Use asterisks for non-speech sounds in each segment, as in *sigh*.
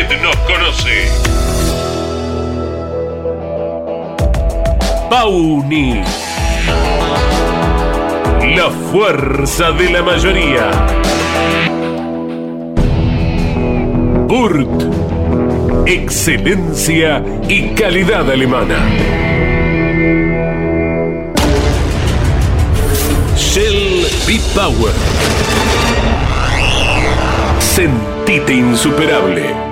Usted nos conoce. Pauni. La fuerza de la mayoría. Burt. Excelencia y calidad alemana. Shell B-Power. Sentite insuperable.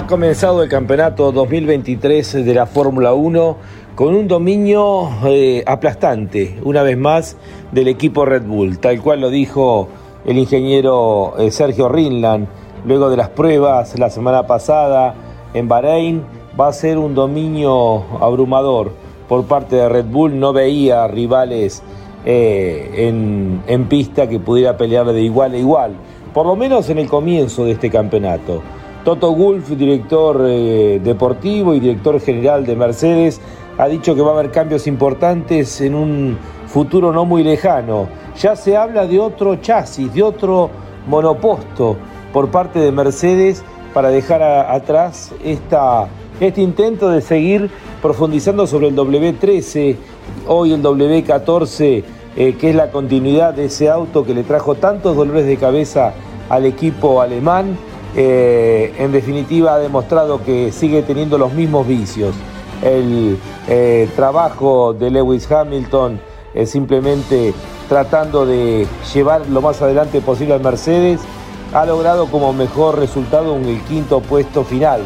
Ha comenzado el campeonato 2023 de la Fórmula 1 con un dominio eh, aplastante, una vez más, del equipo Red Bull, tal cual lo dijo el ingeniero eh, Sergio Rinland luego de las pruebas la semana pasada en Bahrein. Va a ser un dominio abrumador por parte de Red Bull, no veía rivales eh, en, en pista que pudiera pelear de igual a igual, por lo menos en el comienzo de este campeonato. Toto Wolf, director eh, deportivo y director general de Mercedes, ha dicho que va a haber cambios importantes en un futuro no muy lejano. Ya se habla de otro chasis, de otro monoposto por parte de Mercedes para dejar atrás esta, este intento de seguir profundizando sobre el W13, hoy el W14, eh, que es la continuidad de ese auto que le trajo tantos dolores de cabeza al equipo alemán eh, en definitiva ha demostrado que sigue teniendo los mismos vicios. El eh, trabajo de Lewis Hamilton es simplemente tratando de llevar lo más adelante posible al Mercedes, ha logrado como mejor resultado un el quinto puesto final,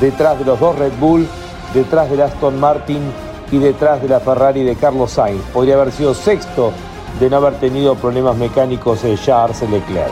detrás de los dos Red Bull, detrás del Aston Martin y detrás de la Ferrari de Carlos Sainz. Podría haber sido sexto de no haber tenido problemas mecánicos de Charles Leclerc.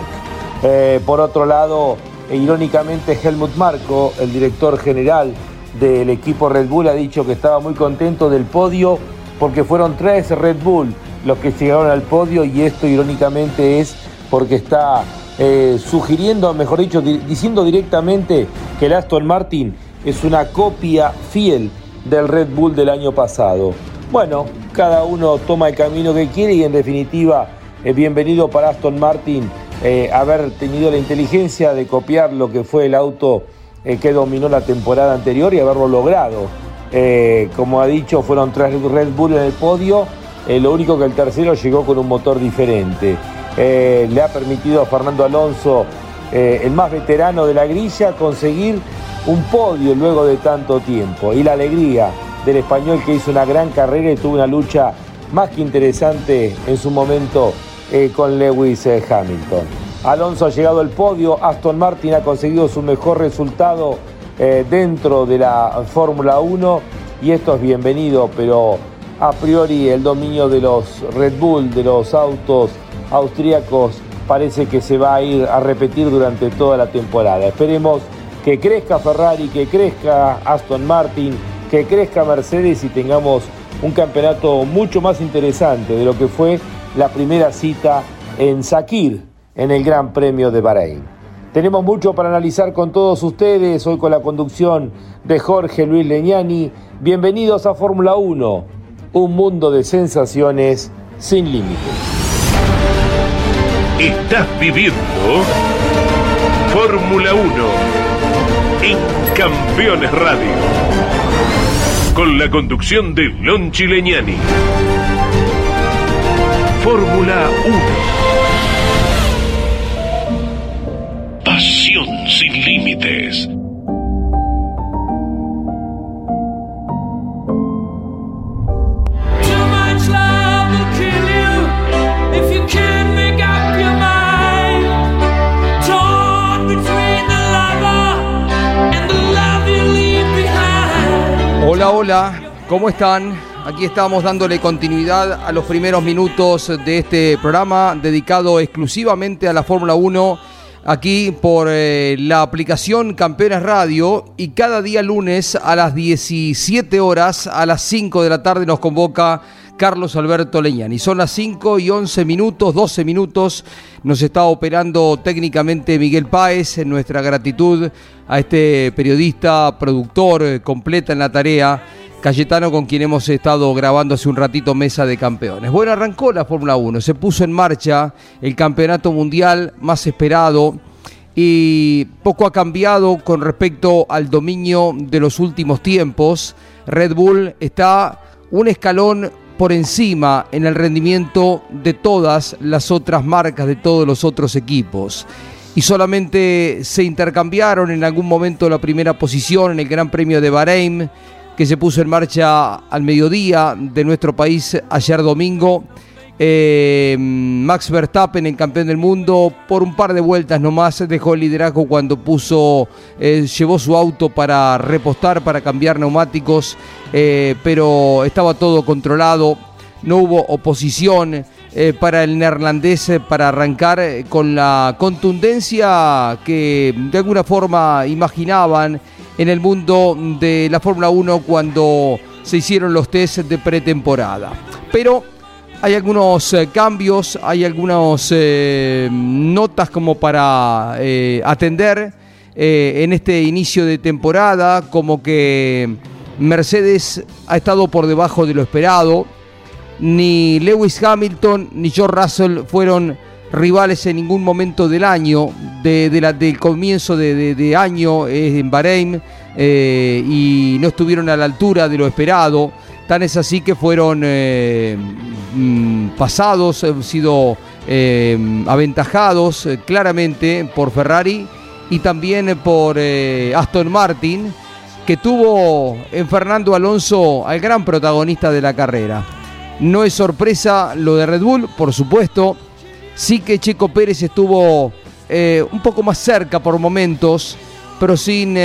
Eh, por otro lado, e irónicamente Helmut Marko, el director general del equipo Red Bull, ha dicho que estaba muy contento del podio porque fueron tres Red Bull los que llegaron al podio y esto irónicamente es porque está eh, sugiriendo, mejor dicho, diciendo directamente que el Aston Martin es una copia fiel del Red Bull del año pasado. Bueno, cada uno toma el camino que quiere y en definitiva, es bienvenido para Aston Martin eh, haber tenido la inteligencia de copiar lo que fue el auto eh, que dominó la temporada anterior y haberlo logrado. Eh, como ha dicho, fueron tres Red Bull en el podio, lo único que el tercero llegó con un motor diferente. le ha permitido a Fernando Alonso, el más veterano de la grilla, conseguir un podio luego de tanto tiempo. Y la alegría del español que hizo una gran carrera y tuvo una lucha más que interesante en su momento eh, con Lewis eh, Hamilton. Alonso ha llegado al podio, Aston Martin ha conseguido su mejor resultado eh, dentro de la Fórmula 1 y esto es bienvenido, pero a priori el dominio de los Red Bull, de los autos austríacos, parece que se va a ir a repetir durante toda la temporada. Esperemos que crezca Ferrari, que crezca Aston Martin, que crezca Mercedes y tengamos un campeonato mucho más interesante de lo que fue la primera cita en Sakir, en el Gran Premio de Bahrein. Tenemos mucho para analizar con todos ustedes, hoy con la conducción de Jorge Luis Leñani. Bienvenidos a Fórmula 1, un mundo de sensaciones sin límites. Estás viviendo Fórmula 1 en Campeones Radio, con la conducción de Lon Chileñani. Fórmula 1. Pasión sin límites. Hola, hola, ¿cómo están? Aquí estamos dándole continuidad a los primeros minutos de este programa dedicado exclusivamente a la Fórmula 1 aquí por eh, la aplicación Campeones Radio y cada día lunes a las 17 horas a las 5 de la tarde nos convoca Carlos Alberto Leñani. Son las 5 y 11 minutos, 12 minutos. Nos está operando técnicamente Miguel Páez. En nuestra gratitud a este periodista, productor, eh, completa en la tarea Cayetano con quien hemos estado grabando hace un ratito Mesa de Campeones. Bueno, arrancó la Fórmula 1, se puso en marcha el campeonato mundial más esperado y poco ha cambiado con respecto al dominio de los últimos tiempos. Red Bull está un escalón por encima en el rendimiento de todas las otras marcas, de todos los otros equipos. Y solamente se intercambiaron en algún momento la primera posición en el Gran Premio de Bahrein, que se puso en marcha al mediodía de nuestro país ayer domingo. Eh, Max Verstappen, el campeón del mundo, por un par de vueltas nomás dejó el liderazgo cuando puso, eh, llevó su auto para repostar, para cambiar neumáticos, eh, pero estaba todo controlado, no hubo oposición para el neerlandés para arrancar con la contundencia que de alguna forma imaginaban en el mundo de la Fórmula 1 cuando se hicieron los test de pretemporada. Pero hay algunos eh, cambios, hay algunas eh, notas como para eh, atender en este inicio de temporada, como que Mercedes ha estado por debajo de lo esperado. Ni Lewis Hamilton ni George Russell fueron rivales en ningún momento del año, de, del comienzo de, año en Bahrein, y no estuvieron a la altura de lo esperado. Tan es así que fueron Mm, pasados, han sido eh, aventajados eh, claramente por Ferrari y también por eh, Aston Martin, que tuvo en Fernando Alonso al gran protagonista de la carrera. No es sorpresa lo de Red Bull, por supuesto. Sí que Checo Pérez estuvo un poco más cerca por momentos, pero sin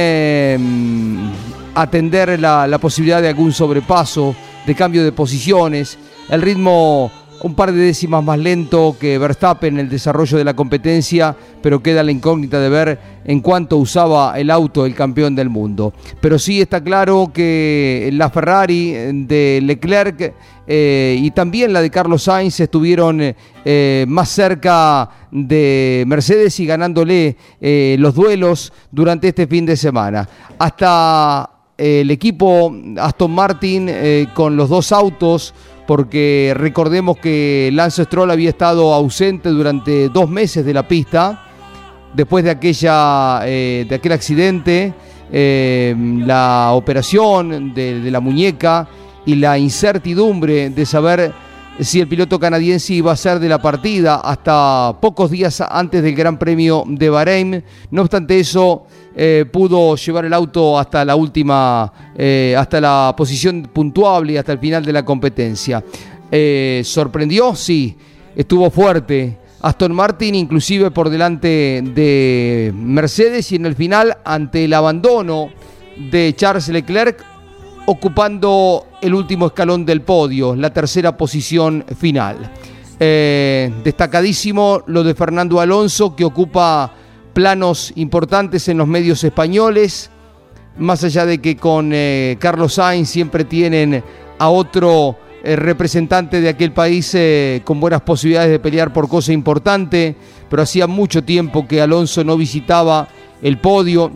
atender la posibilidad de algún sobrepaso, de cambio de posiciones. El ritmo un par de décimas más lento que Verstappen en el desarrollo de la competencia, pero queda la incógnita de ver en cuánto usaba el auto el campeón del mundo. Pero sí está claro que la Ferrari de Leclerc eh, y también la de Carlos Sainz estuvieron eh, más cerca de Mercedes y ganándole eh, los duelos durante este fin de semana. Hasta el equipo Aston Martin con los dos autos porque recordemos que Lance Stroll había estado ausente durante dos meses de la pista, después de, aquella, eh, de aquel accidente, eh, la operación de, de la muñeca y la incertidumbre de saber si el piloto canadiense iba a ser de la partida hasta pocos días antes del Gran Premio de Bahrein. No obstante eso, eh, pudo llevar el auto hasta la última, eh, hasta la posición puntuable y hasta el final de la competencia. Eh, ¿Sorprendió? Sí, estuvo fuerte. Aston Martin inclusive por delante de Mercedes y en el final ante el abandono de Charles Leclerc ocupando el último escalón del podio, la tercera posición final. Destacadísimo lo de Fernando Alonso, que ocupa planos importantes en los medios españoles, más allá de que con eh, Carlos Sainz siempre tienen a otro eh, representante de aquel país con buenas posibilidades de pelear por cosa importante, pero hacía mucho tiempo que Alonso no visitaba el podio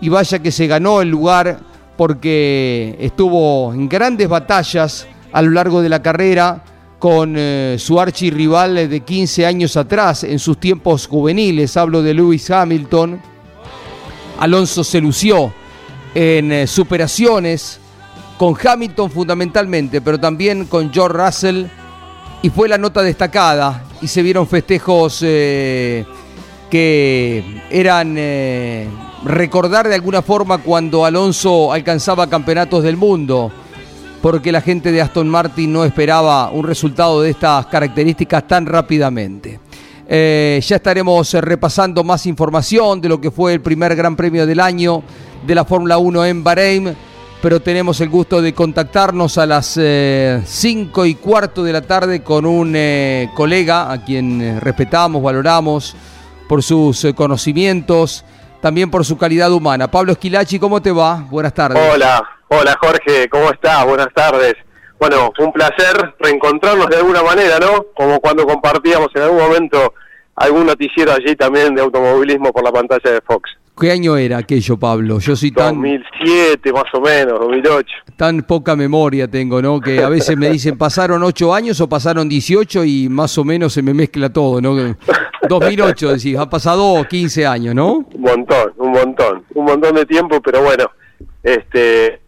y vaya que se ganó el lugar porque estuvo en grandes batallas a lo largo de la carrera con eh, su archirrival de 15 años atrás, en sus tiempos juveniles, hablo de Lewis Hamilton. Alonso se lució en eh, superaciones con Hamilton fundamentalmente, pero también con George Russell, y fue la nota destacada, y se vieron festejos eh, que eran recordar de alguna forma cuando Alonso alcanzaba campeonatos del mundo, porque la gente de Aston Martin no esperaba un resultado de estas características tan rápidamente. Eh, ya estaremos repasando más información de lo que fue el primer Gran Premio del año de la Fórmula 1 en Bahrein, pero tenemos el gusto de contactarnos a las 5 eh, y cuarto de la tarde con un eh, colega a quien respetamos, valoramos por sus conocimientos también por su calidad humana. Pablo Esquilachi, ¿cómo te va? Buenas tardes. Hola, hola Jorge, ¿cómo estás? Buenas tardes. Bueno, un placer reencontrarnos de alguna manera, ¿no? Como cuando compartíamos en algún momento algún noticiero allí también de automovilismo por la pantalla de Fox. ¿Qué año era aquello, Pablo? Yo soy tan... 2007 más o menos, 2008. Tan poca memoria tengo, ¿no? Que a veces me dicen, pasaron 8 años o pasaron 18 y más o menos se me mezcla todo, ¿no? *laughs* 2008, decís, ha pasado 15 años, ¿no? Un montón, un montón, un montón de tiempo, pero bueno, este...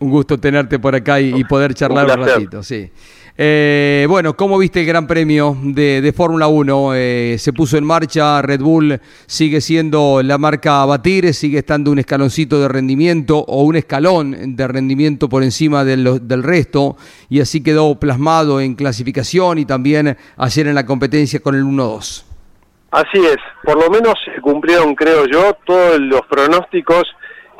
Un gusto tenerte por acá y, poder charlar un, ratito, sí. Eh, bueno, ¿cómo viste el Gran Premio de, Fórmula 1? Eh, se puso en marcha, Red Bull sigue siendo la marca a batir, sigue estando un escaloncito de rendimiento o un escalón de rendimiento por encima del, del resto y así quedó plasmado en clasificación y también ayer en la competencia con el 1-2. Así es, por lo menos se cumplieron, creo yo, todos los pronósticos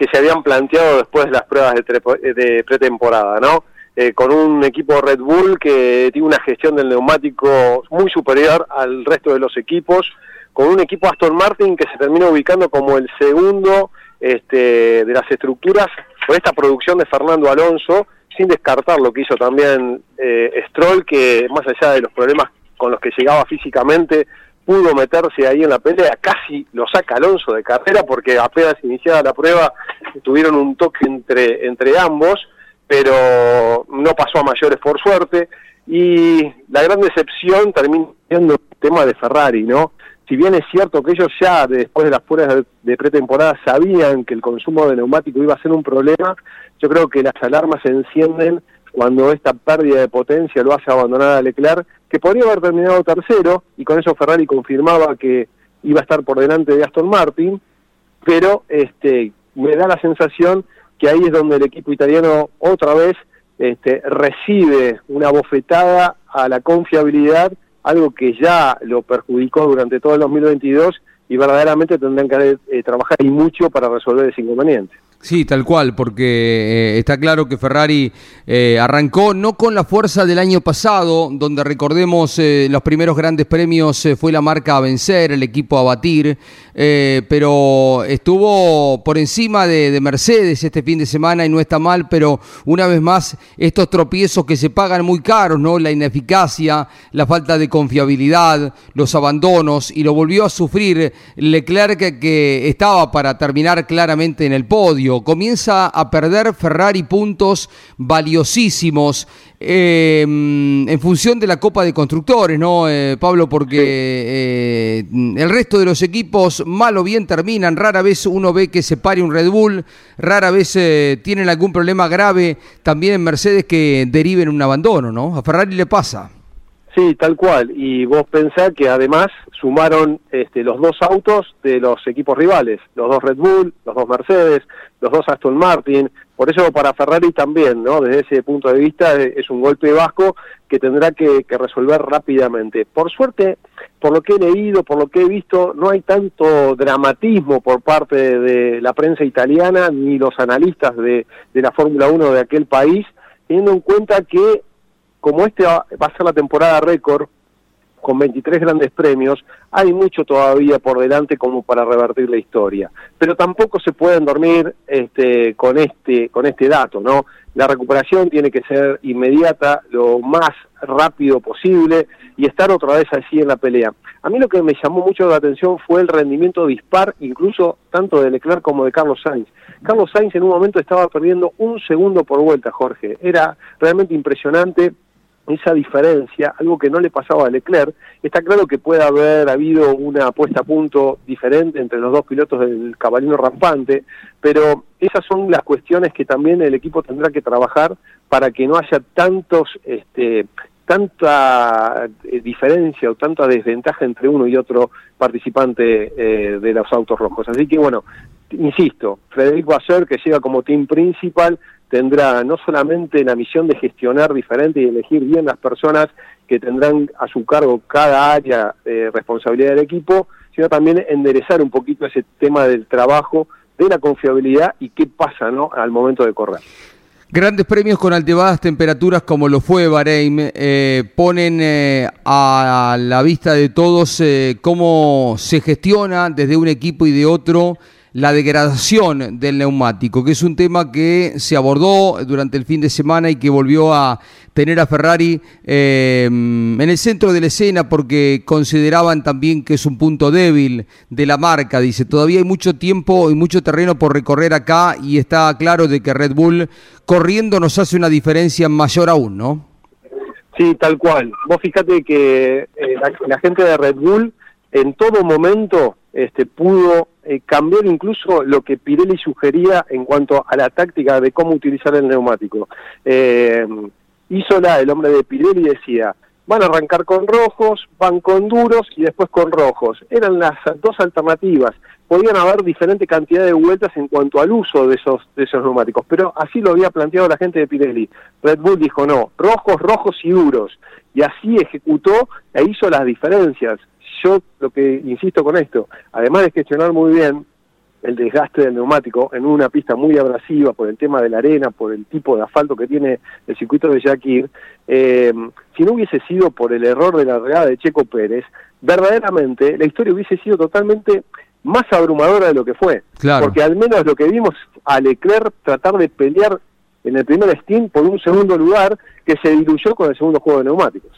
que se habían planteado después de las pruebas de, pretemporada, ¿no? Eh, con un equipo Red Bull que tiene una gestión del neumático muy superior al resto de los equipos, con un equipo Aston Martin que se termina ubicando como el segundo este, de las estructuras con esta producción de Fernando Alonso, sin descartar lo que hizo también eh, Stroll, que más allá de los problemas con los que llegaba físicamente, pudo meterse ahí en la pelea, casi lo saca Alonso de carrera porque apenas iniciada la prueba tuvieron un toque entre, entre ambos, pero no pasó a mayores por suerte y la gran decepción termina siendo el tema de Ferrari, ¿no? Si bien es cierto que ellos ya después de las pruebas de pretemporada sabían que el consumo de neumático iba a ser un problema, yo creo que las alarmas se encienden cuando esta pérdida de potencia lo hace abandonar a Leclerc, que podría haber terminado tercero, y con eso Ferrari confirmaba que iba a estar por delante de Aston Martin, pero este, me da la sensación que ahí es donde el equipo italiano otra vez este, recibe una bofetada a la confiabilidad, algo que ya lo perjudicó durante todo el 2022 y verdaderamente tendrán que eh, trabajar y mucho para resolver ese inconveniente. Sí, tal cual, porque eh, está claro que Ferrari eh, arrancó no con la fuerza del año pasado, donde recordemos eh, los primeros grandes premios fue la marca a vencer, el equipo a batir, pero estuvo por encima de, de, Mercedes este fin de semana y no está mal, pero una vez más estos tropiezos que se pagan muy caros, ¿no? La ineficacia, la falta de confiabilidad, los abandonos, y lo volvió a sufrir Leclerc que estaba para terminar claramente en el podio Comienza a perder Ferrari puntos valiosísimos em, en función de la Copa de Constructores, ¿no, eh, Pablo? Porque eh, el resto de los equipos mal o bien terminan. Rara vez uno ve que se pare un Red Bull, rara vez eh, tienen algún problema grave también en Mercedes que deriven un abandono, ¿no? A Ferrari le pasa. Sí, tal cual. Y vos pensás que además sumaron este, los dos autos de los equipos rivales, los dos Red Bull, los dos Mercedes, los dos Aston Martin. Por eso para Ferrari también, ¿no? Desde ese punto de vista es un golpe vasco que tendrá que, resolver rápidamente. Por suerte, por lo que he leído, por lo que he visto, no hay tanto dramatismo por parte de la prensa italiana ni los analistas de, de la Fórmula 1 de aquel país, teniendo en cuenta que como este va a ser la temporada récord, con 23 grandes premios, hay mucho todavía por delante como para revertir la historia. Pero tampoco se pueden dormir este, con, este, con este dato, ¿no? La recuperación tiene que ser inmediata, lo más rápido posible y estar otra vez así en la pelea. A mí lo que me llamó mucho la atención fue el rendimiento dispar, incluso tanto de Leclerc como de Carlos Sainz. Carlos Sainz en un momento estaba perdiendo un segundo por vuelta, Jorge. Era realmente impresionante esa diferencia, algo que no le pasaba a Leclerc. Está claro que puede haber habido una puesta a punto diferente entre los dos pilotos del caballino rampante, pero esas son las cuestiones que también el equipo tendrá que trabajar para que no haya tantos, este, tanta eh, diferencia o tanta desventaja entre uno y otro participante eh, de los autos rojos. Así que bueno, insisto, Federico Acer, que llega como team principal, tendrá no solamente la misión de gestionar diferente y elegir bien las personas que tendrán a su cargo cada área de responsabilidad del equipo, sino también enderezar un poquito ese tema del trabajo, de la confiabilidad y qué pasa ¿no? al momento de correr. Grandes premios con altebadas temperaturas como lo fue Bahrein eh, ponen eh, a la vista de todos eh, cómo se gestiona desde un equipo y de otro la degradación del neumático, que es un tema que se abordó durante el fin de semana y que volvió a tener a Ferrari eh, en el centro de la escena porque consideraban también que es un punto débil de la marca. Dice, todavía hay mucho tiempo y mucho terreno por recorrer acá y está claro de que Red Bull corriendo nos hace una diferencia mayor aún, ¿no? Sí, tal cual. Vos fíjate que eh, la gente de Red Bull en todo momento este, pudo eh, cambiar incluso lo que Pirelli sugería en cuanto a la táctica de cómo utilizar el neumático. Eh, la el hombre de Pirelli, decía, van a arrancar con rojos, van con duros y después con rojos. Eran las dos alternativas. Podían haber diferente cantidad de vueltas en cuanto al uso de esos, de esos neumáticos, pero así lo había planteado la gente de Pirelli. Red Bull dijo no, rojos, rojos y duros. Y así ejecutó e hizo las diferencias yo lo que insisto con esto, además de gestionar muy bien el desgaste del neumático en una pista muy abrasiva por el tema de la arena, por el tipo de asfalto que tiene el circuito de Yakir, eh, si no hubiese sido por el error de la regada de Checo Pérez, verdaderamente la historia hubiese sido totalmente más abrumadora de lo que fue. Porque al menos lo que vimos a Leclerc tratar de pelear en el primer Steam por un segundo lugar que se diluyó con el segundo juego de neumáticos.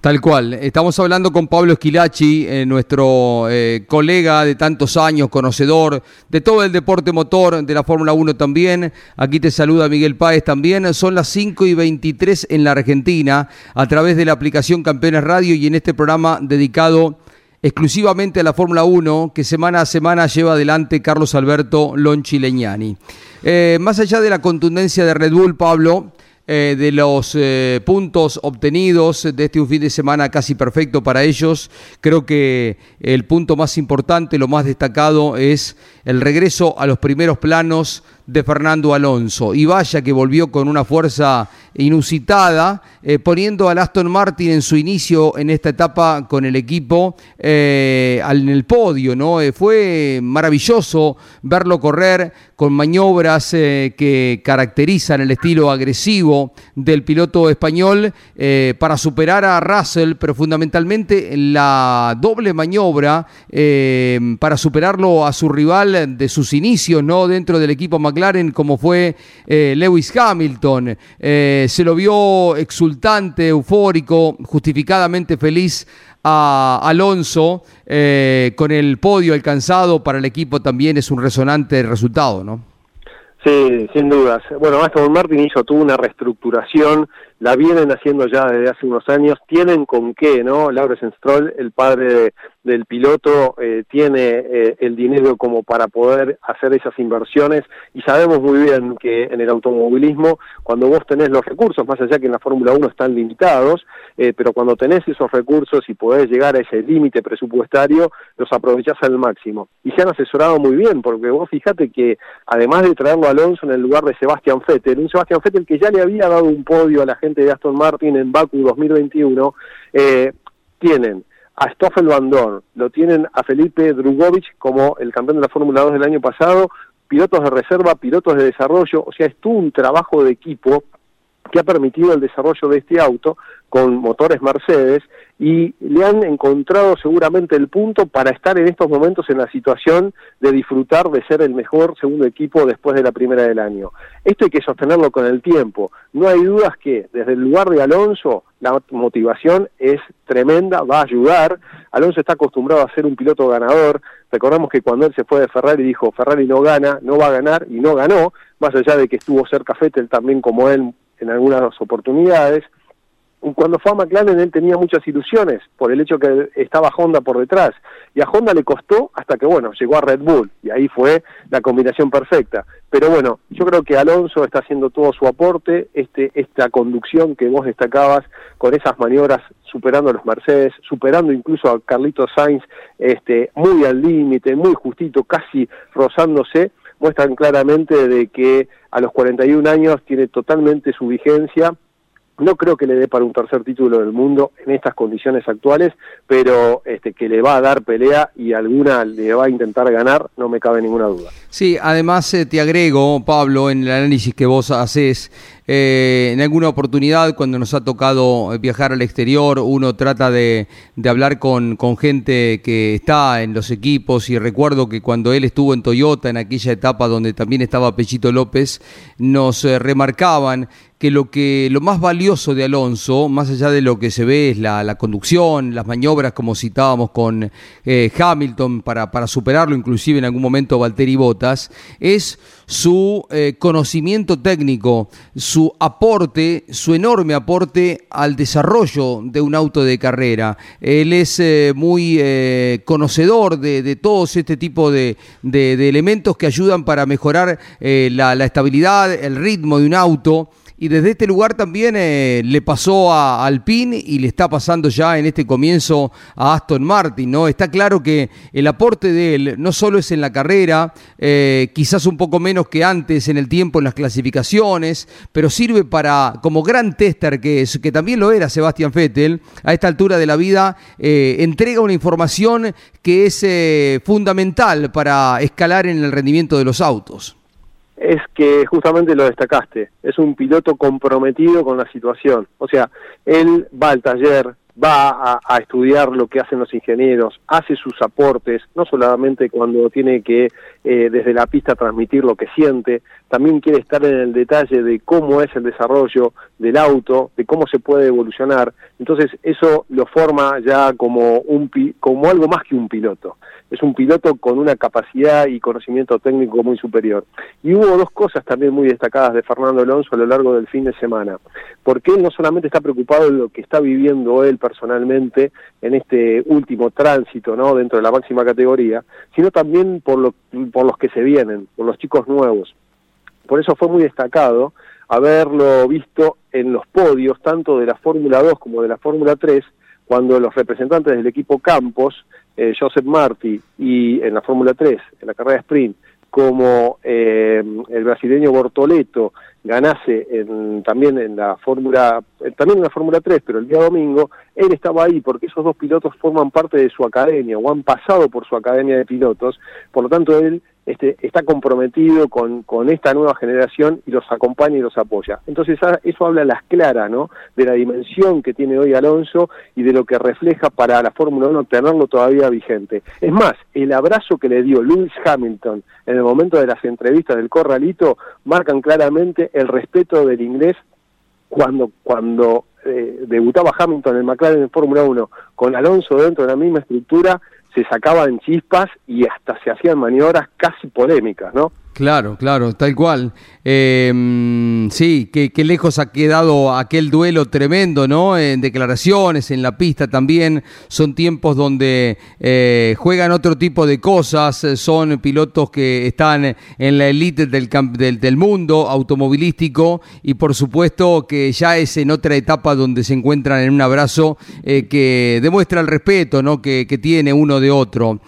Tal cual. Estamos hablando con Pablo Esquilachi, eh, nuestro eh, colega de tantos años, conocedor de todo el deporte motor, de la Fórmula 1 también. Aquí te saluda Miguel Páez también. Son las 5 y 23 en la Argentina, a través de la aplicación Campeones Radio y en este programa dedicado exclusivamente a la Fórmula 1 que semana a semana lleva adelante Carlos Alberto Lonchi Leñani. Eh, más allá de la contundencia de Red Bull, Pablo, eh, de los eh, puntos obtenidos de este fin de semana casi perfecto para ellos. Creo que el punto más importante, lo más destacado es el regreso a los primeros planos de Fernando Alonso. Y vaya que volvió con una fuerza inusitada, eh, poniendo al Aston Martin en su inicio en esta etapa con el equipo en el podio. ¿no? Fue maravilloso verlo correr con maniobras que caracterizan el estilo agresivo del piloto español para superar a Russell, pero fundamentalmente la doble maniobra para superarlo a su rival de sus inicios ¿no? dentro del equipo McLaren como fue Lewis Hamilton. Eh, se lo vio exultante, eufórico, justificadamente feliz a Alonso eh, con el podio alcanzado para el equipo también es un resonante resultado, ¿no? Sí, sin dudas. Bueno, Aston Martin hizo tuvo una reestructuración, la vienen haciendo ya desde hace unos años, tienen con qué, ¿no? Lawrence Stroll, el padre de, del piloto eh, tiene eh, el dinero como para poder hacer esas inversiones y sabemos muy bien que en el automovilismo cuando vos tenés los recursos, más allá que en la Fórmula 1 están limitados, eh, pero cuando tenés esos recursos y podés llegar a ese límite presupuestario, los aprovechás al máximo. Y se han asesorado muy bien, porque vos fijate que además de traerlo a Alonso en el lugar de Sebastián Vettel, un Sebastián Vettel que ya le había dado un podio a la gente de Aston Martin en Baku 2021, tienen a Stoffel Van Dorn, lo tienen a Felipe Drugovic como el campeón de la Fórmula 2 del año pasado, pilotos de reserva, pilotos de desarrollo, o sea, es todo un trabajo de equipo que ha permitido el desarrollo de este auto con motores Mercedes y le han encontrado seguramente el punto para estar en estos momentos en la situación de disfrutar de ser el mejor segundo equipo después de la primera del año. Esto hay que sostenerlo con el tiempo. No hay dudas que desde el lugar de Alonso la motivación es tremenda, va a ayudar. Alonso está acostumbrado a ser un piloto ganador. Recordamos que cuando él se fue de Ferrari dijo Ferrari no gana, no va a ganar y no ganó, más allá de que estuvo cerca Fettel también como él en algunas oportunidades cuando fue a McLaren él tenía muchas ilusiones por el hecho que estaba Honda por detrás. Y a Honda le costó hasta que bueno llegó a Red Bull y ahí fue la combinación perfecta. Pero bueno yo creo que Alonso está haciendo todo su aporte este esta conducción que vos destacabas con esas maniobras superando a los Mercedes superando incluso a Carlitos Sainz este muy al límite muy justito casi rozándose muestran claramente de que a los 41 años tiene totalmente su vigencia no creo que le dé para un tercer título del mundo en estas condiciones actuales, pero este, que le va a dar pelea y alguna le va a intentar ganar, no me cabe ninguna duda. Sí, además eh, te agrego, Pablo, en el análisis que vos haces, eh, en alguna oportunidad cuando nos ha tocado viajar al exterior, uno trata de, hablar con, con, gente que está en los equipos y recuerdo que cuando él estuvo en Toyota, en aquella etapa donde también estaba Pechito López, nos eh, remarcaban que lo que lo más valioso de Alonso, más allá de lo que se ve, es la, conducción, las maniobras, como citábamos con eh, Hamilton, para, para, superarlo, inclusive en algún momento Valtteri Bottas, es su eh, conocimiento técnico, su aporte, su enorme aporte al desarrollo de un auto de carrera. Él es eh, muy conocedor de, de, todos este tipo de, de, elementos que ayudan para mejorar la, la estabilidad, el ritmo de un auto y desde este lugar también eh, le pasó a Alpine y le está pasando ya en este comienzo a Aston Martin, ¿no? Está claro que el aporte de él no solo es en la carrera, eh, quizás un poco menos que antes en el tiempo en las clasificaciones, pero sirve para, como gran tester que es, que también lo era Sebastián Vettel, a esta altura de la vida, eh, entrega una información que es fundamental para escalar en el rendimiento de los autos es que justamente lo destacaste, es un piloto comprometido con la situación. O sea, él va al taller, va a, estudiar lo que hacen los ingenieros, hace sus aportes, no solamente cuando tiene que eh, desde la pista transmitir lo que siente, también quiere estar en el detalle de cómo es el desarrollo del auto, de cómo se puede evolucionar. Entonces eso lo forma ya como, un, como algo más que un piloto es un piloto con una capacidad y conocimiento técnico muy superior. Y hubo dos cosas también muy destacadas de Fernando Alonso a lo largo del fin de semana, porque él no solamente está preocupado de lo que está viviendo él personalmente en este último tránsito, ¿no? dentro de la máxima categoría, sino también por, lo, por los que se vienen, por los chicos nuevos. Por eso fue muy destacado haberlo visto en los podios, tanto de la Fórmula 2 como de la Fórmula 3, cuando los representantes del equipo Campos eh, Joseph Marti y en la Fórmula 3, en la carrera de sprint, como eh, el brasileño Bortoleto ganase en, también en la Fórmula eh, también en la Fórmula 3, pero el día domingo él estaba ahí porque esos dos pilotos forman parte de su academia o han pasado por su academia de pilotos, por lo tanto él este, está comprometido con, con esta nueva generación y los acompaña y los apoya. Entonces ah, eso habla a las claras, ¿no? De la dimensión que tiene hoy Alonso y de lo que refleja para la Fórmula 1 tenerlo todavía vigente. Es más, el abrazo que le dio Lewis Hamilton en el momento de las entrevistas del Corralito marcan claramente el respeto del inglés cuando, cuando eh, debutaba Hamilton en McLaren en Fórmula 1 con Alonso dentro de la misma estructura, se sacaban chispas y hasta se hacían maniobras casi polémicas, ¿no? Claro, claro, tal cual. Em, sí, qué, lejos ha quedado aquel duelo tremendo, ¿no? En declaraciones, en la pista también. Son tiempos donde eh, juegan otro tipo de cosas. Son pilotos que están en la élite del, del, mundo automovilístico y por supuesto que ya es en otra etapa donde se encuentran en un abrazo eh, que demuestra el respeto, ¿no? Que, que tiene uno de otro.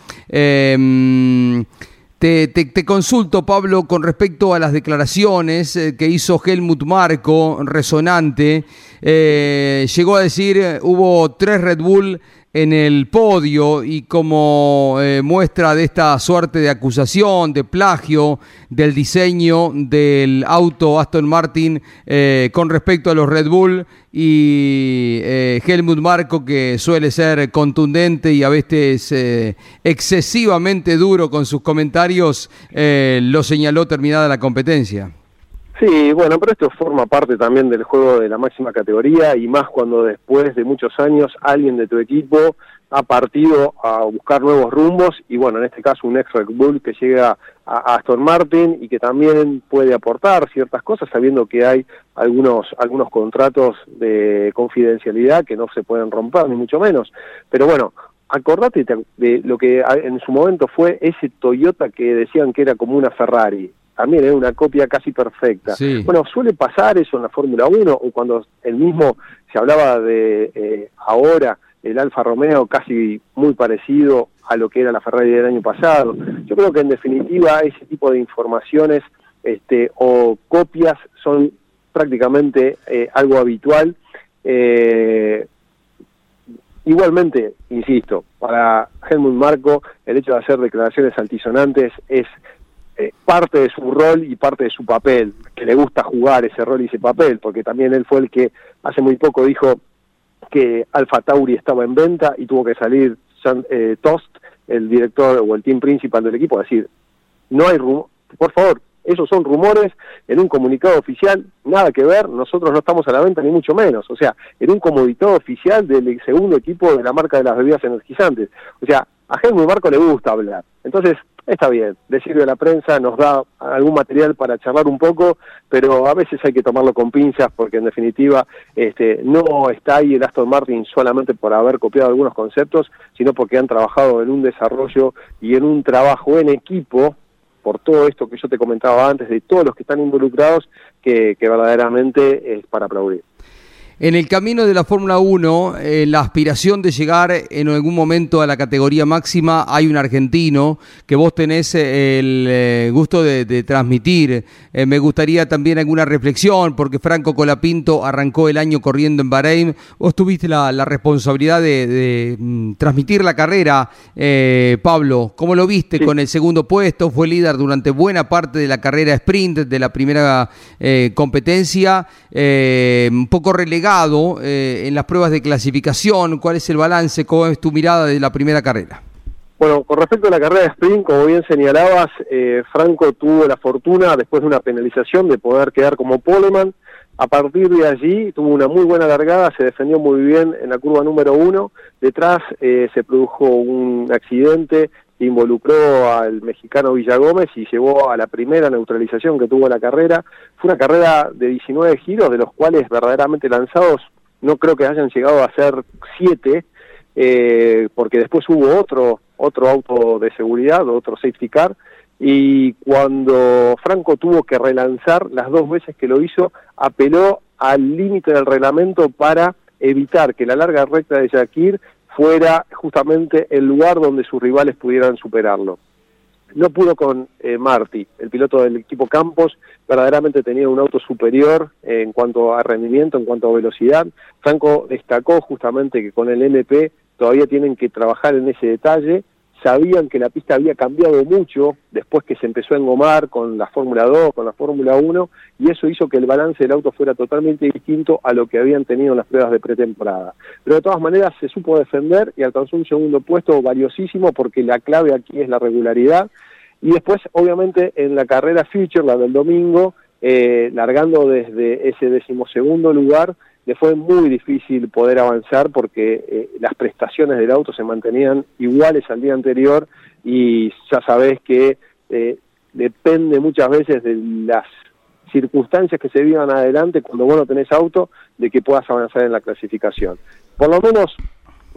Eh, te, te, consulto, Pablo, con respecto a las declaraciones eh, que hizo Helmut Marco, resonante. Eh, llegó a decir, hubo tres Red Bull en el podio y como eh, muestra de esta suerte de acusación, de plagio del diseño del auto Aston Martin eh, con respecto a los Red Bull y eh, Helmut Marco que suele ser contundente y a veces excesivamente duro con sus comentarios, lo señaló terminada la competencia. Sí, bueno, pero esto forma parte también del juego de la máxima categoría y más cuando después de muchos años alguien de tu equipo ha partido a buscar nuevos rumbos y bueno, en este caso un ex Red Bull que llega a Aston Martin y que también puede aportar ciertas cosas sabiendo que hay algunos algunos contratos de confidencialidad que no se pueden romper ni mucho menos. Pero bueno, acordate de lo que en su momento fue ese Toyota que decían que era como una Ferrari también es una copia casi perfecta. Bueno, suele pasar eso en la Fórmula 1 o cuando el mismo se hablaba de eh, ahora el Alfa Romeo casi muy parecido a lo que era la Ferrari del año pasado. Yo creo que en definitiva ese tipo de informaciones este, o copias son prácticamente eh, algo habitual. Eh, igualmente, insisto, para Helmut Marco el hecho de hacer declaraciones altisonantes es eh, parte de su rol y parte de su papel, que le gusta jugar ese rol y ese papel, porque también él fue el que hace muy poco dijo que Alfa Tauri estaba en venta y tuvo que salir eh, Tost, el director o el team principal del equipo, a decir, no hay rumor, por favor, esos son rumores en un comunicado oficial, nada que ver, nosotros no estamos a la venta ni mucho menos, o sea, en un comunicado oficial del segundo equipo de la marca de las bebidas energizantes. O sea, a Helmut Marco le gusta hablar. Entonces, está bien, le sirve a la prensa, nos da algún material para charlar un poco, pero a veces hay que tomarlo con pinzas porque en definitiva este, no está ahí el Aston Martin solamente por haber copiado algunos conceptos, sino porque han trabajado en un desarrollo y en un trabajo en equipo por todo esto que yo te comentaba antes, de todos los que están involucrados, que, que verdaderamente es para aplaudir. En el camino de la Fórmula 1, eh, la aspiración de llegar en algún momento a la categoría máxima, hay un argentino que vos tenés eh, el eh, gusto de, transmitir. me gustaría también alguna reflexión, porque Franco Colapinto arrancó el año corriendo en Bahrein. Vos tuviste la, responsabilidad de, mm, transmitir la carrera, Pablo. ¿Cómo lo viste con el segundo puesto? Fue líder durante buena parte de la carrera sprint, de la primera competencia. un poco relegado eh, en las pruebas de clasificación? ¿Cuál es el balance? ¿Cómo es tu mirada de la primera carrera? Bueno, con respecto a la carrera de sprint, como bien señalabas, eh, Franco tuvo la fortuna, después de una penalización, de poder quedar como poleman. A partir de allí tuvo una muy buena largada, se defendió muy bien en la curva número uno. Detrás eh, se produjo un accidente involucró al mexicano Villagómez y llevó a la primera neutralización que tuvo la carrera. Fue una carrera de 19 giros, de los cuales verdaderamente lanzados no creo que hayan llegado a ser 7, eh, porque después hubo otro, otro auto de seguridad, otro safety car, y cuando Franco tuvo que relanzar, las dos veces que lo hizo, apeló al límite del reglamento para evitar que la larga recta de Shakir fuera justamente el lugar donde sus rivales pudieran superarlo. No pudo con eh, Marty, el piloto del equipo Campos, verdaderamente tenía un auto superior en cuanto a rendimiento, en cuanto a velocidad. Franco destacó justamente que con el MP todavía tienen que trabajar en ese detalle sabían que la pista había cambiado mucho después que se empezó a engomar con la Fórmula 2, con la Fórmula 1, y eso hizo que el balance del auto fuera totalmente distinto a lo que habían tenido en las pruebas de pretemporada. Pero de todas maneras se supo defender y alcanzó un segundo puesto valiosísimo porque la clave aquí es la regularidad. Y después, obviamente, en la carrera Future, la del domingo, eh, largando desde ese decimosegundo lugar, le fue muy difícil poder avanzar porque eh, las prestaciones del auto se mantenían iguales al día anterior y ya sabés que eh, depende muchas veces de las circunstancias que se vivan adelante cuando vos no tenés auto de que puedas avanzar en la clasificación. Por lo menos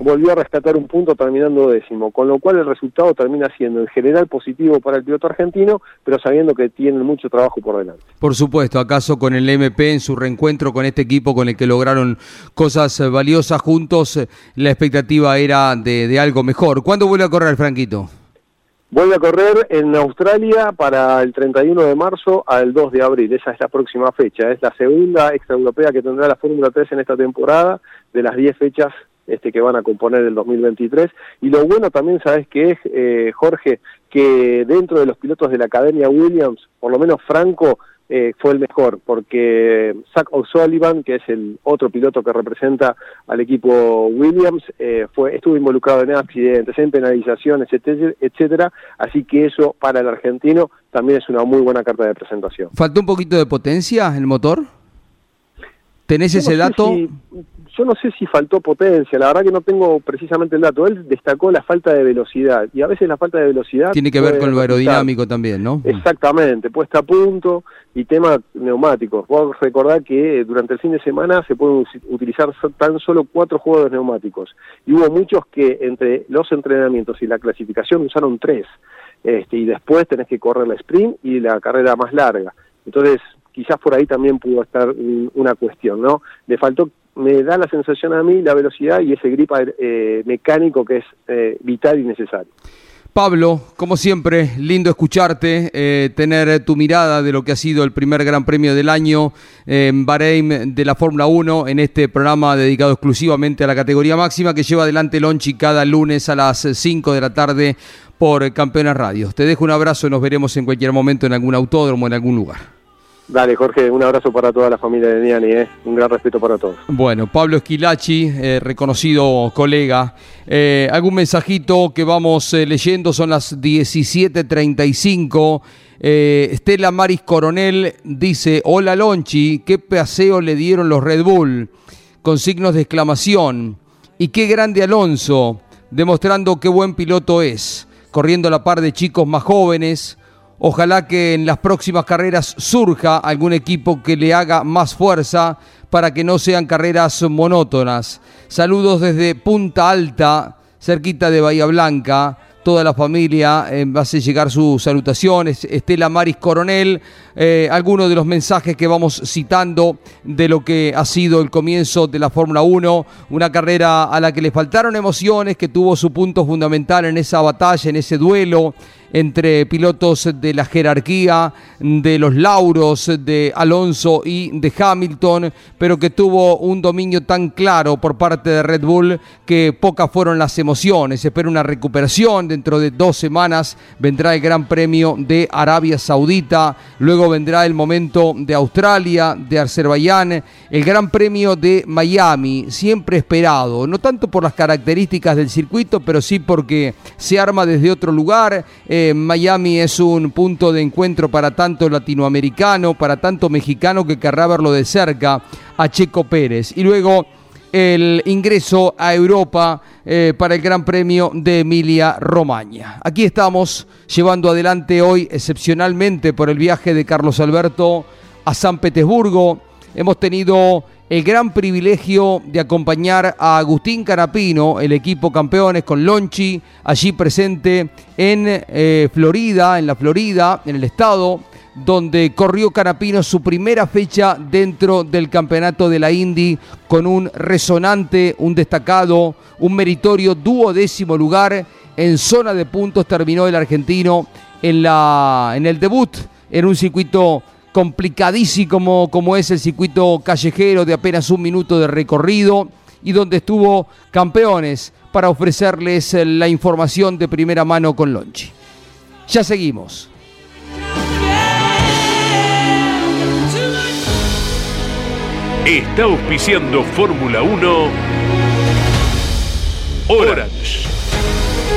volvió a rescatar un punto terminando décimo, con lo cual el resultado termina siendo en general positivo para el piloto argentino, pero sabiendo que tienen mucho trabajo por delante. Por supuesto, acaso con el MP en su reencuentro con este equipo con el que lograron cosas valiosas juntos, la expectativa era de, algo mejor. ¿Cuándo vuelve a correr, Franquito? Vuelve a correr en Australia para el 31 de marzo al 2 de abril. Esa es la próxima fecha. Es la segunda extraeuropea que tendrá la Fórmula 3 en esta temporada de las 10 fechas este, que van a componer el 2023. Y lo bueno también, ¿sabes qué es, eh, Jorge? Que dentro de los pilotos de la Academia Williams, por lo menos Franco eh, fue el mejor, porque Zach O'Sullivan, que es el otro piloto que representa al equipo Williams, eh, fue estuvo involucrado en accidentes, en penalizaciones, etcétera, así que eso para el argentino también es una muy buena carta de presentación. ¿Faltó un poquito de potencia el motor? ¿Tenés ese dato? Yo no sé si faltó potencia, la verdad que no tengo precisamente el dato. Él destacó la falta de velocidad y a veces la falta de velocidad... Tiene que ver con lo aerodinámico también, ¿no? Exactamente, puesta a punto y tema neumáticos. Vos recordar que durante el fin de semana se pueden utilizar tan solo cuatro juegos de neumáticos y hubo muchos que entre los entrenamientos y la clasificación usaron tres. Este, y después tenés que correr la sprint y la carrera más larga. Entonces, quizás por ahí también pudo estar una cuestión, ¿no? Le faltó me da la sensación a mí la velocidad y ese grip eh, mecánico que es eh, vital y necesario. Pablo, como siempre, lindo escucharte, eh, tener tu mirada de lo que ha sido el primer Gran Premio del año en Bahrein de la Fórmula 1 en este programa dedicado exclusivamente a la categoría máxima que lleva adelante Lonchi cada lunes a las 5 de la tarde por Campeones Radio. Te dejo un abrazo y nos veremos en cualquier momento en algún autódromo, en algún lugar. Dale, Jorge, un abrazo para toda la familia de Niani, ¿eh? un gran respeto para todos. Bueno, Pablo Esquilachi, eh, reconocido colega. Eh, algún mensajito que vamos eh, leyendo, son las 17.35. Estela Maris Coronel dice, hola Lonchi, qué paseo le dieron los Red Bull, con signos de exclamación. Y qué grande Alonso, demostrando qué buen piloto es, corriendo a la par de chicos más jóvenes Ojalá que en las próximas carreras surja algún equipo que le haga más fuerza para que no sean carreras monótonas. Saludos desde Punta Alta, cerquita de Bahía Blanca toda la familia eh, hace llegar sus salutaciones. Estela Maris Coronel, eh, algunos de los mensajes que vamos citando de lo que ha sido el comienzo de la Fórmula 1, una carrera a la que le faltaron emociones, que tuvo su punto fundamental en esa batalla, en ese duelo entre pilotos de la jerarquía, de los lauros de Alonso y de Hamilton, pero que tuvo un dominio tan claro por parte de Red Bull que pocas fueron las emociones. Espera una recuperación, dentro de dos semanas vendrá el Gran Premio de Arabia Saudita, luego vendrá el momento de Australia, de Azerbaiyán, el Gran Premio de Miami, siempre esperado, no tanto por las características del circuito, pero sí porque se arma desde otro lugar. Eh, Miami es un punto de encuentro para tanto latinoamericano, para tanto mexicano que querrá verlo de cerca a Checo Pérez. Y luego el ingreso a Europa eh, para el Gran Premio de Emilia Romagna. Aquí estamos llevando adelante hoy excepcionalmente por el viaje de Carlos Alberto a San Petersburgo. Hemos tenido el gran privilegio de acompañar a Agustín Carapino, el equipo campeones con Lonchi, allí presente en eh, Florida, en la Florida, en el estado donde corrió Carapino su primera fecha dentro del campeonato de la Indy con un resonante, un destacado, un meritorio duodécimo lugar. En zona de puntos terminó el argentino en, la, en el debut en un circuito complicadísimo como, como es el circuito callejero de apenas un minuto de recorrido y donde estuvo campeones para ofrecerles la información de primera mano con Lonchi. Ya seguimos. Está auspiciando Fórmula 1 Orange.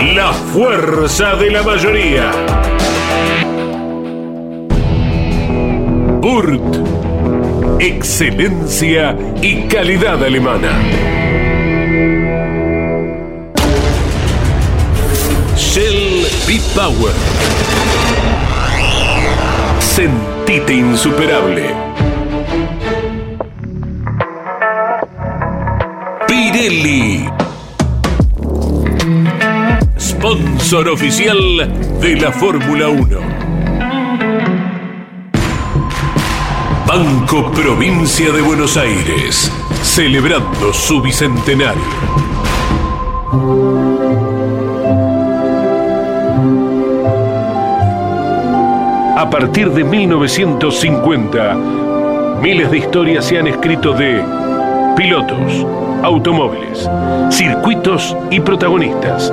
La fuerza de la mayoría. Burt. Excelencia y calidad alemana. Shell B-Power. Sentite insuperable. Pirelli. Sponsor oficial de la Fórmula 1. Banco Provincia de Buenos Aires, celebrando su bicentenario. A partir de 1950, miles de historias se han escrito de pilotos, automóviles, circuitos y protagonistas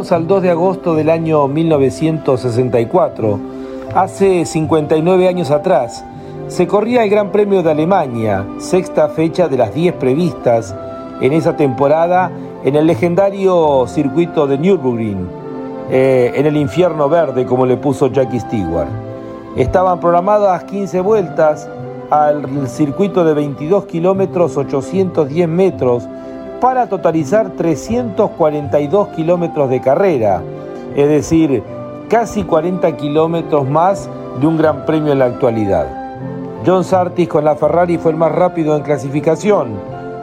Vamos al 2 de agosto del año 1964. Hace 59 años atrás, se corría el Gran Premio de Alemania, sexta fecha de las 10 previstas en esa temporada en el legendario circuito de Nürburgring, eh, en el infierno verde, como le puso Jackie Stewart. Estaban programadas 15 vueltas al circuito de 22 kilómetros 810 metros para totalizar 342 kilómetros de carrera, es decir, casi 40 kilómetros más de un gran premio en la actualidad. John Sartis con la Ferrari fue el más rápido en clasificación,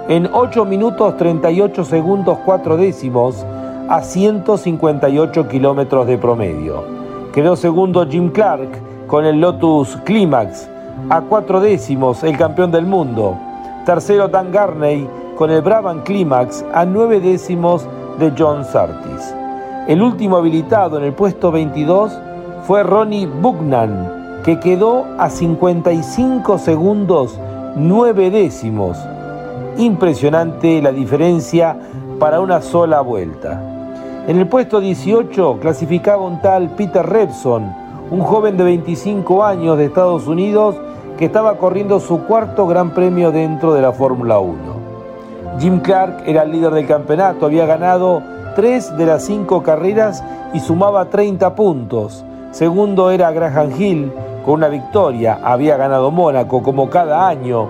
en 8 minutos 38 segundos 4 décimos a 158 kilómetros de promedio. Quedó segundo Jim Clark con el Lotus Climax, a 4 décimos el campeón del mundo. Tercero Dan Garney con el Brabham Climax a 9 décimos de John Surtees. El último habilitado en el puesto 22 fue Ronnie Bugnan, que quedó a 55 segundos 9 décimos. Impresionante la diferencia para una sola vuelta. En el puesto 18 clasificaba un tal Peter Repson, un joven de 25 años de Estados Unidos que estaba corriendo su cuarto gran premio dentro de la Fórmula 1. Jim Clark era el líder del campeonato, había ganado tres de las cinco carreras y sumaba 30 puntos. Segundo era Graham Hill, con una victoria. Había ganado Mónaco como cada año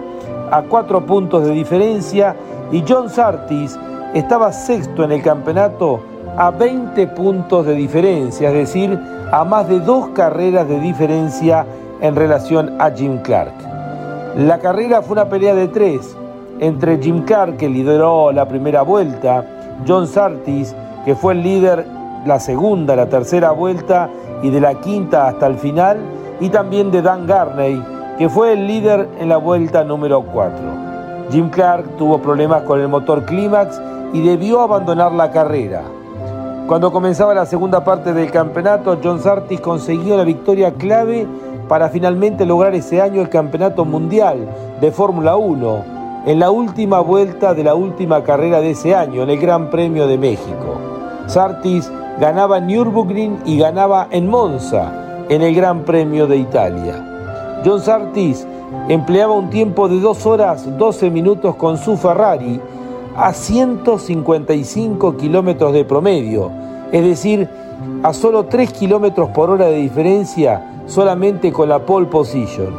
a cuatro puntos de diferencia y John Sartis estaba sexto en el campeonato a 20 puntos de diferencia, es decir, a más de dos carreras de diferencia en relación a Jim Clark. La carrera fue una pelea de tres entre Jim Clark, que lideró la primera vuelta, John Sartis, que fue el líder la segunda, la tercera vuelta y de la quinta hasta el final, y también de Dan Garney, que fue el líder en la vuelta número 4. Jim Clark tuvo problemas con el motor Clímax y debió abandonar la carrera. Cuando comenzaba la segunda parte del campeonato, John Sartis consiguió la victoria clave para finalmente lograr ese año el campeonato mundial de Fórmula 1 en la última vuelta de la última carrera de ese año, en el Gran Premio de México. Sartis ganaba en Nürburgring y ganaba en Monza, en el Gran Premio de Italia. John Sartis empleaba un tiempo de 2 horas 12 minutos con su Ferrari a 155 kilómetros de promedio, es decir, a solo 3 kilómetros por hora de diferencia solamente con la pole position.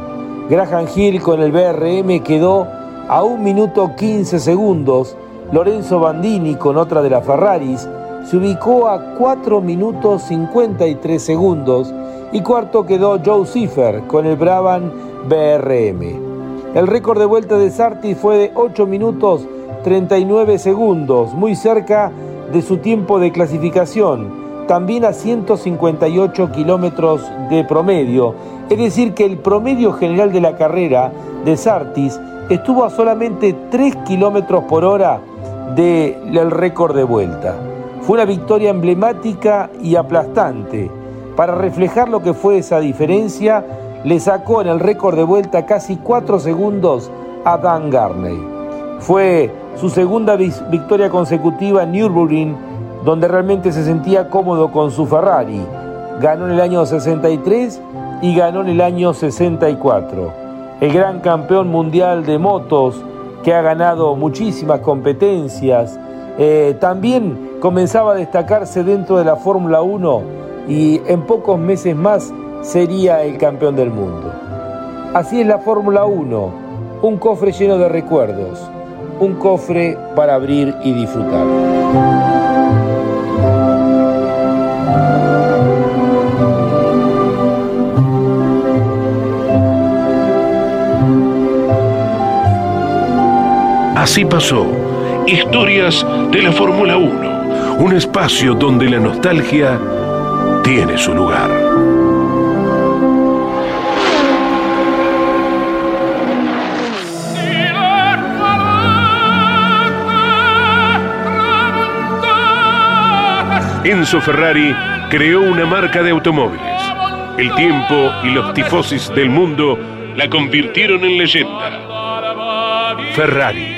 Graham Hill con el BRM quedó a 1 minuto 15 segundos, Lorenzo Bandini con otra de las Ferraris se ubicó a 4 minutos 53 segundos y cuarto quedó Joe Cipher con el Brabham BRM. El récord de vuelta de Sarti fue de 8 minutos 39 segundos, muy cerca de su tiempo de clasificación, también a 158 kilómetros de promedio, es decir, que el promedio general de la carrera de Sartis estuvo a solamente 3 kilómetros por hora del récord de vuelta. Fue una victoria emblemática y aplastante para reflejar lo que fue esa diferencia, le sacó en el récord de vuelta casi 4 segundos a Dan Garney. Fue su segunda victoria consecutiva en Nürburgring, donde realmente se sentía cómodo con su Ferrari. Ganó en el año 63 y ganó en el año 64. El gran campeón mundial de motos que ha ganado muchísimas competencias. Eh, también comenzaba a destacarse dentro de la Fórmula 1 y en pocos meses más sería el campeón del mundo. Así es la Fórmula 1, un cofre lleno de recuerdos, un cofre para abrir y disfrutar. Así pasó. Historias de la Fórmula 1. Un espacio donde la nostalgia tiene su lugar. Enzo Ferrari creó una marca de automóviles. El tiempo y los tifosis del mundo la convirtieron en leyenda. Ferrari,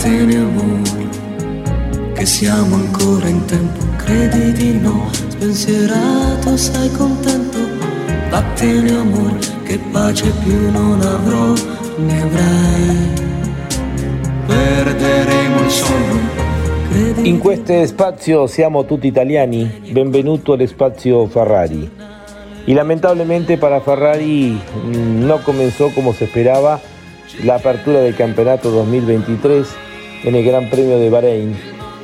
Vattene amore, che siamo ancora in tempo, credi di no, spensierato, sei contento. Vattene amore, che pace più non avrò, ne avrai. Perderemo il sonno. In questo spazio siamo tutti italiani, benvenuto al spazio Ferrari. Y lamentablemente para Ferrari mm, no comenzó como se esperaba la apertura del campeonato 2023 en el Gran Premio de Bahrein.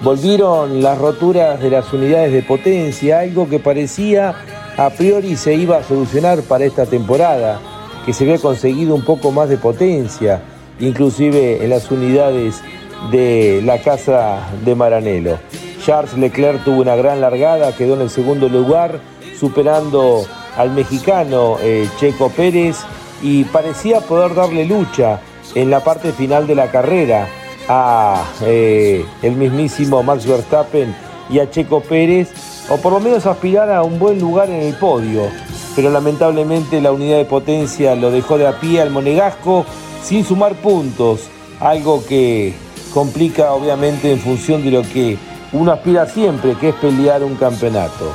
Volvieron las roturas de las unidades de potencia, algo que parecía a priori se iba a solucionar para esta temporada, que se había conseguido un poco más de potencia, inclusive en las unidades de la casa de Maranello. Charles Leclerc tuvo una gran largada, quedó en el segundo lugar, superando al mexicano eh, Checo Pérez y parecía poder darle lucha en la parte final de la carrera a eh, el mismísimo Max Verstappen y a Checo Pérez, o por lo menos aspirar a un buen lugar en el podio. Pero lamentablemente la unidad de potencia lo dejó de a pie al monegasco sin sumar puntos, algo que complica obviamente en función de lo que uno aspira siempre, que es pelear un campeonato.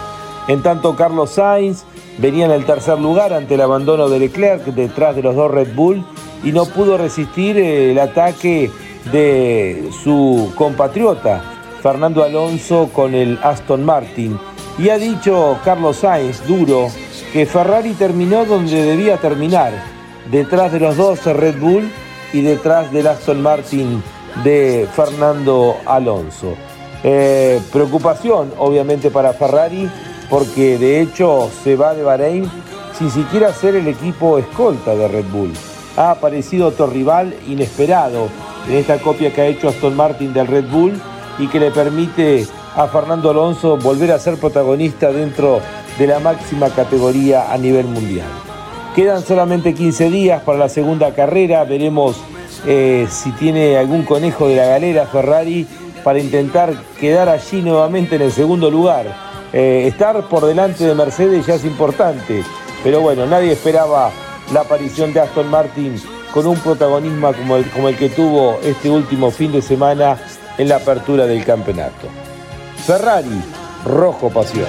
En tanto Carlos Sainz venía en el tercer lugar ante el abandono de Leclerc detrás de los dos Red Bull y no pudo resistir el ataque de su compatriota Fernando Alonso con el Aston Martin. Y ha dicho Carlos Sainz, duro, que Ferrari terminó donde debía terminar, detrás de los dos Red Bull y detrás del Aston Martin de Fernando Alonso. Eh, preocupación obviamente para Ferrari porque de hecho se va de Bahrein sin siquiera ser el equipo escolta de Red Bull. Ha aparecido otro rival inesperado en esta copia que ha hecho Aston Martin del Red Bull y que le permite a Fernando Alonso volver a ser protagonista dentro de la máxima categoría a nivel mundial. Quedan solamente 15 días para la segunda carrera, veremos eh, si tiene algún conejo de la galera Ferrari para intentar quedar allí nuevamente en el segundo lugar. Eh, estar por delante de Mercedes ya es importante, pero bueno, nadie esperaba la aparición de Aston Martin con un protagonismo como el, como el que tuvo este último fin de semana en la apertura del campeonato. Ferrari, rojo pasión.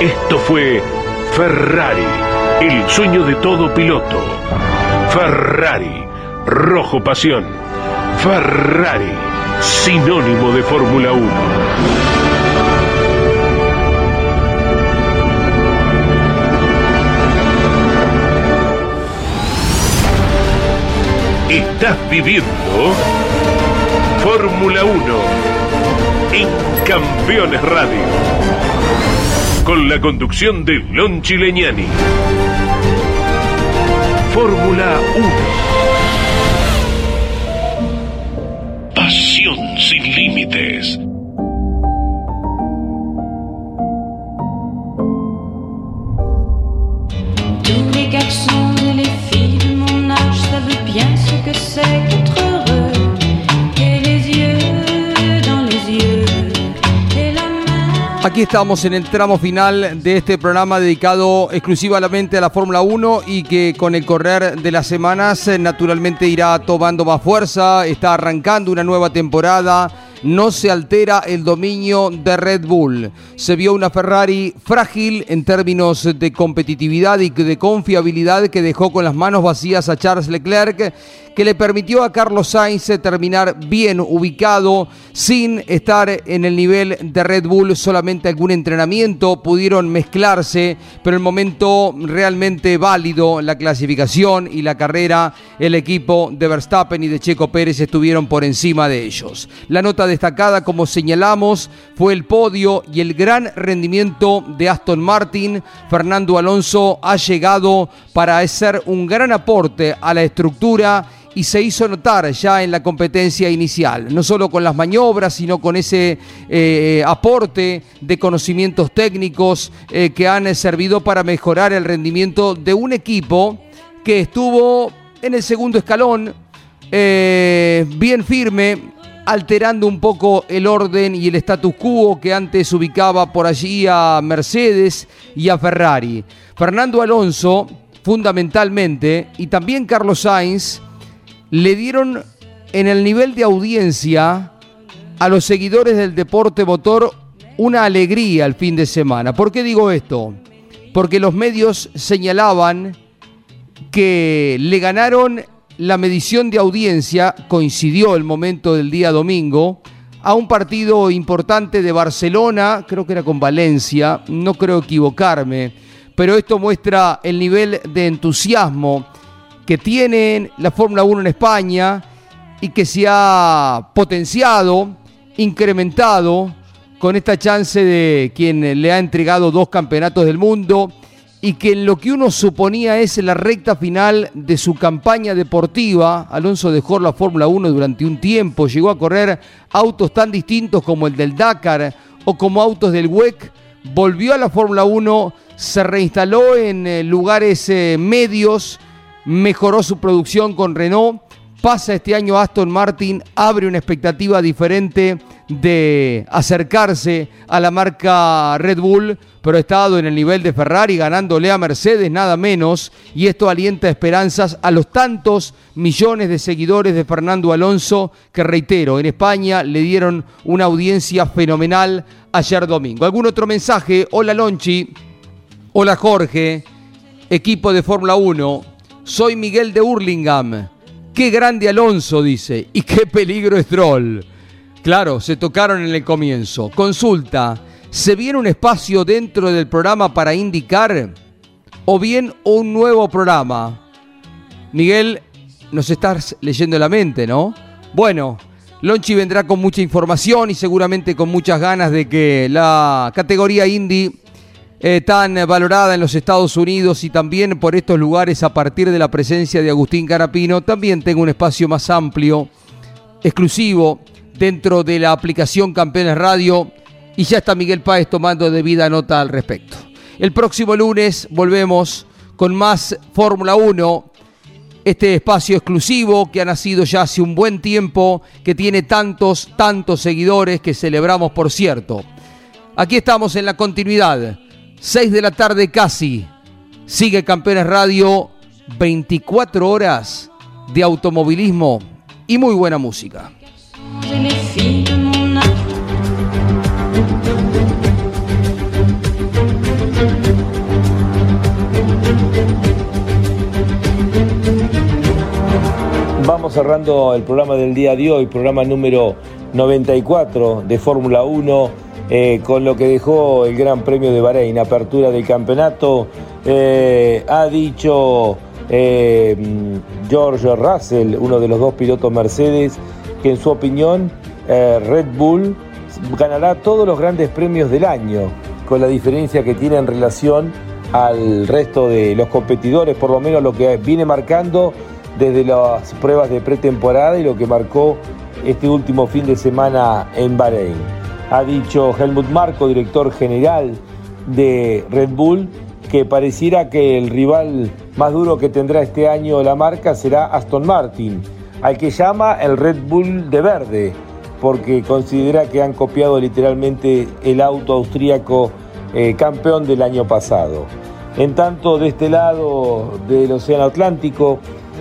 Esto fue Ferrari, el sueño de todo piloto. Ferrari, rojo pasión. Ferrari, sinónimo de Fórmula 1. Estás viviendo Fórmula 1 en Campeones Radio con la conducción de Lon Chileñani. Fórmula 1. Pasión sin límites. Tous les garçons et les filles de mon âge savent bien ce que c'est qu'être Aquí estamos en el tramo final de este programa dedicado exclusivamente a la Fórmula 1 y que con el correr de las semanas eh, naturalmente irá tomando más fuerza, está arrancando una nueva temporada no se altera el dominio de Red Bull. Se vio una Ferrari frágil en términos de competitividad y de confiabilidad que dejó con las manos vacías a Charles Leclerc que le permitió a Carlos Sainz terminar bien ubicado sin estar en el nivel de Red Bull, solamente algún entrenamiento pudieron mezclarse, pero el momento realmente válido, la clasificación y la carrera, el equipo de Verstappen y de Checo Pérez estuvieron por encima de ellos. La nota destacada, como señalamos, fue el podio y el gran rendimiento de Aston Martin. Fernando Alonso ha llegado para hacer un gran aporte a la estructura y se hizo notar ya en la competencia inicial, no solo con las maniobras, sino con ese eh, aporte de conocimientos técnicos eh, que han servido para mejorar el rendimiento de un equipo que estuvo en el segundo escalón, eh, bien firme, alterando un poco el orden y el status quo que antes ubicaba por allí a Mercedes y a Ferrari. Fernando Alonso, fundamentalmente, y también Carlos Sainz, le dieron en el nivel de audiencia a los seguidores del deporte motor una alegría el fin de semana. ¿Por qué digo esto? Porque los medios señalaban que le ganaron la medición de audiencia, coincidió el momento del día domingo, a un partido importante de Barcelona, creo que era con Valencia, no creo equivocarme, pero esto muestra el nivel de entusiasmo que tienen la Fórmula 1 en España y que se ha potenciado, incrementado con esta chance de quien le ha entregado dos campeonatos del mundo y que en lo que uno suponía es la recta final de su campaña deportiva, Alonso dejó la Fórmula 1 durante un tiempo, llegó a correr autos tan distintos como el del Dakar o como autos del WEC, volvió a la Fórmula 1, se reinstaló en eh, lugares eh, medios, mejoró su producción con Renault, pasa este año Aston Martin, abre una expectativa diferente de acercarse a la marca Red Bull, pero ha estado en el nivel de Ferrari ganándole a Mercedes nada menos y esto alienta esperanzas a los tantos millones de seguidores de Fernando Alonso que reitero, en España le dieron una audiencia fenomenal ayer domingo. ¿Algún otro mensaje? Hola Lonchi, hola Jorge, equipo de Fórmula 1, soy Miguel de Hurlingham. Qué grande Alonso, dice, y qué peligro Stroll. Claro, se tocaron en el comienzo. Consulta, ¿se viene un espacio dentro del programa para indicar o bien un nuevo programa? Miguel, nos estás leyendo la mente, ¿no? Bueno, Lonchi vendrá con mucha información y seguramente con muchas ganas de que la categoría indie eh, tan valorada en los Estados Unidos y también por estos lugares a partir de la presencia de Agustín Carapino, también tengo un espacio más amplio, exclusivo, dentro de la aplicación Campeones Radio y ya está Miguel Páez tomando debida nota al respecto. El próximo lunes volvemos con más Fórmula 1, este espacio exclusivo que ha nacido ya hace un buen tiempo, que tiene tantos, tantos seguidores que celebramos, por cierto. Aquí estamos en la continuidad 6 de la tarde casi. Sigue Campeones Radio, 24 horas de automovilismo y muy buena música. Vamos cerrando el programa del día de hoy, programa número 94 de Fórmula 1 eh, con lo que dejó el Gran Premio de Bahrein, apertura del campeonato. Eh, ha dicho eh, George Russell, uno de los dos pilotos Mercedes, que en su opinión Red Bull ganará todos los grandes premios del año, con la diferencia que tiene en relación al resto de los competidores, por lo menos lo que viene marcando desde las pruebas de pretemporada y lo que marcó este último fin de semana en Bahrein. Ha dicho Helmut Marko, director general de Red Bull, que pareciera que el rival más duro que tendrá este año la marca será Aston Martin, al que llama el Red Bull de verde, porque considera que han copiado literalmente el auto austríaco eh, campeón del año pasado. En tanto, de este lado del Océano Atlántico,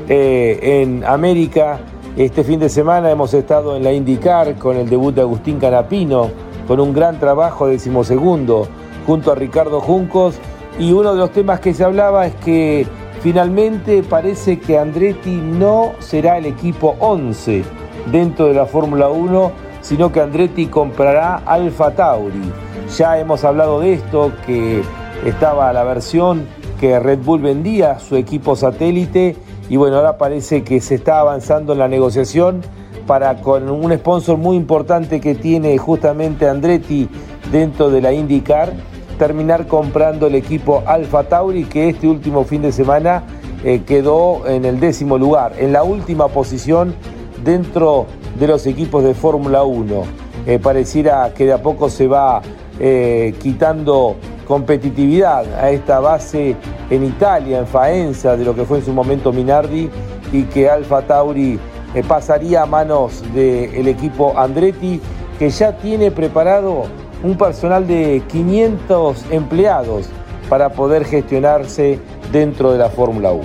eh, en América, Este fin de semana hemos estado en la IndyCar con el debut de Agustín Canapino, con un gran trabajo decimosegundo junto a Ricardo Juncos. Y uno de los temas que se hablaba es que finalmente parece que Andretti no será el equipo 11 dentro de la Fórmula 1, sino que Andretti comprará Alfa Tauri. Ya hemos hablado de esto, que estaba la versión que Red Bull vendía su equipo satélite y bueno, ahora parece que se está avanzando en la negociación para con un sponsor muy importante que tiene justamente Andretti dentro de la IndyCar, terminar comprando el equipo Alfa Tauri que este último fin de semana eh, quedó en el décimo lugar, en la última posición dentro de los equipos de Fórmula 1. Eh, pareciera que de a poco se va eh, quitando competitividad a esta base en Italia, en Faenza, de lo que fue en su momento Minardi y que Alfa Tauri pasaría a manos del equipo Andretti, que ya tiene preparado un personal de 500 empleados para poder gestionarse dentro de la Fórmula 1.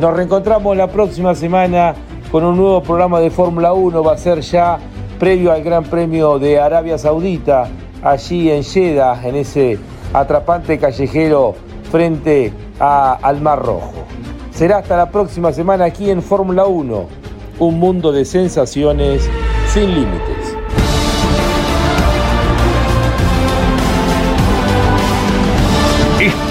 Nos reencontramos la próxima semana con un nuevo programa de Fórmula 1, va a ser ya previo al Gran Premio de Arabia Saudita, allí en Jeddah, en ese atrapante callejero frente al Mar Rojo. Será hasta la próxima semana aquí en Fórmula 1, un mundo de sensaciones sin límites.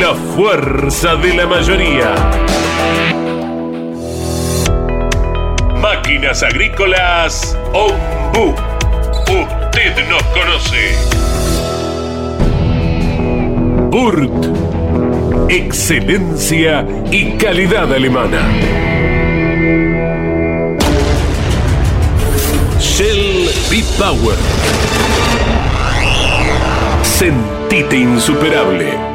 La fuerza de la mayoría. Máquinas Agrícolas Ombu. Usted nos conoce. Burt. Excelencia y calidad alemana. Shell B-Power. Sentite insuperable.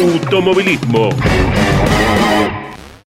automovilismo.